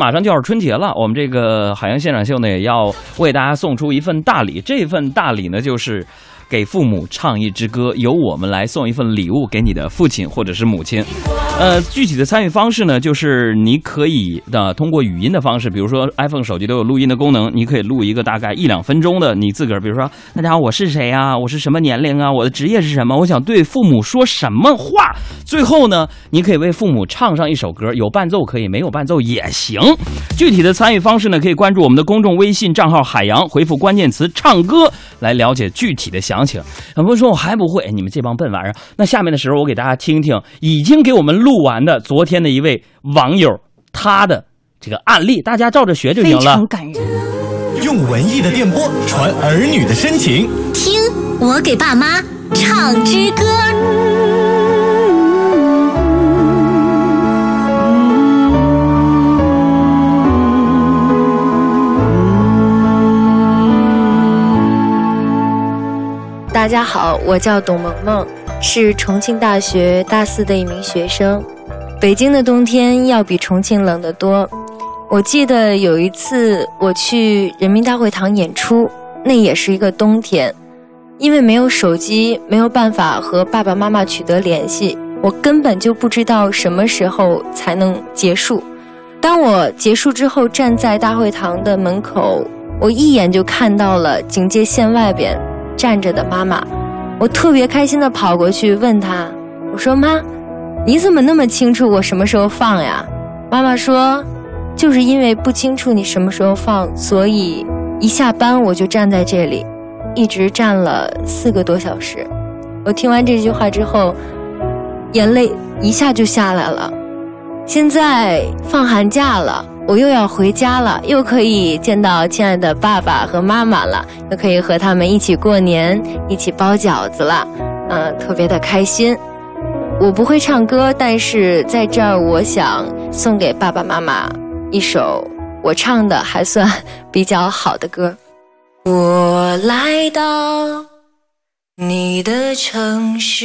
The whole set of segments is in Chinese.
马上就要春节了，我们这个海洋现场秀呢，也要为大家送出一份大礼。这份大礼呢，就是给父母唱一支歌，由我们来送一份礼物给你的父亲或者是母亲。呃，具体的参与方式呢，就是你可以的通过语音的方式，比如说 iPhone 手机都有录音的功能，你可以录一个大概一两分钟的你自个儿，比如说大家好，我是谁呀？我是什么年龄啊？我的职业是什么？我想对父母说什么话？最后呢，你可以为父母唱上一首歌，有伴奏可以，没有伴奏也行。具体的参与方式呢，可以关注我们的公众微信账号“海洋”，回复关键词“唱歌”来了解具体的详情。很多人说我还不会，你们这帮笨玩意儿。那下面的时候，我给大家听听已经给我们录完的昨天的一位网友他的这个案例，大家照着学就行了非常。感人。用文艺的电波传儿女的深情。听我给爸妈唱支歌。大家好，我叫董萌萌，是重庆大学大四的一名学生。北京的冬天要比重庆冷得多。我记得有一次我去人民大会堂演出，那也是一个冬天，因为没有手机，没有办法和爸爸妈妈取得联系，我根本就不知道什么时候才能结束。当我结束之后，站在大会堂的门口，我一眼就看到了警戒线外边站着的妈妈，我特别开心的跑过去问她，我说妈，你怎么那么清楚我什么时候放呀？妈妈说，就是因为不清楚你什么时候放，所以一下班我就站在这里，一直站了四个多小时。我听完这句话之后，眼泪一下就下来了。现在放寒假了，我又要回家了，又可以见到亲爱的爸爸和妈妈了，又可以和他们一起过年，一起包饺子了，嗯、特别的开心。我不会唱歌，但是在这儿，我想送给爸爸妈妈一首我唱的还算比较好的歌。我来到你的城市，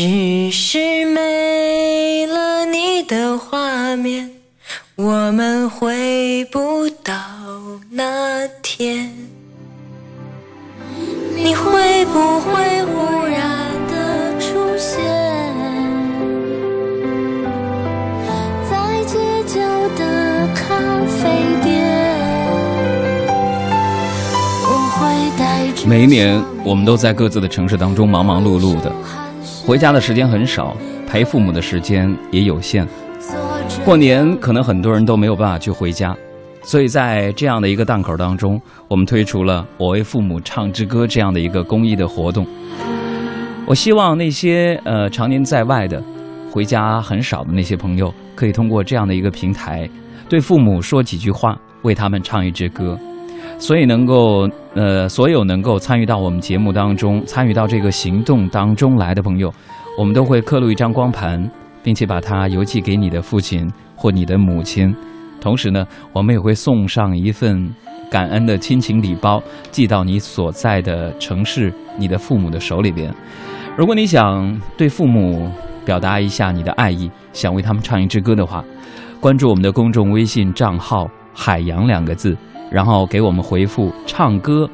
只是没了你的画面，我们回不到那天。你会不会忽然的出现在街角的咖啡店？我会带着每一年，我们都在各自的城市当中忙忙碌碌的，回家的时间很少，陪父母的时间也有限。过年可能很多人都没有办法去回家，所以在这样的一个档口当中，我们推出了“我为父母唱支歌”这样的一个公益的活动。我希望那些呃常年在外的、回家很少的那些朋友，可以通过这样的一个平台，对父母说几句话，为他们唱一支歌。所以能够呃，所有能够参与到我们节目当中、参与到这个行动当中来的朋友，我们都会刻录一张光盘，并且把它邮寄给你的父亲或你的母亲。同时呢，我们也会送上一份感恩的亲情礼包，寄到你所在的城市、你的父母的手里边。如果你想对父母表达一下你的爱意，想为他们唱一支歌的话，关注我们的公众微信账号“海洋”两个字，然后给我们回复“唱歌”，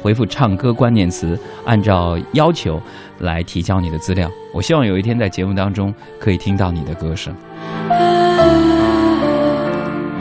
回复“唱歌”关键词，按照要求来提交你的资料。我希望有一天在节目当中可以听到你的歌声。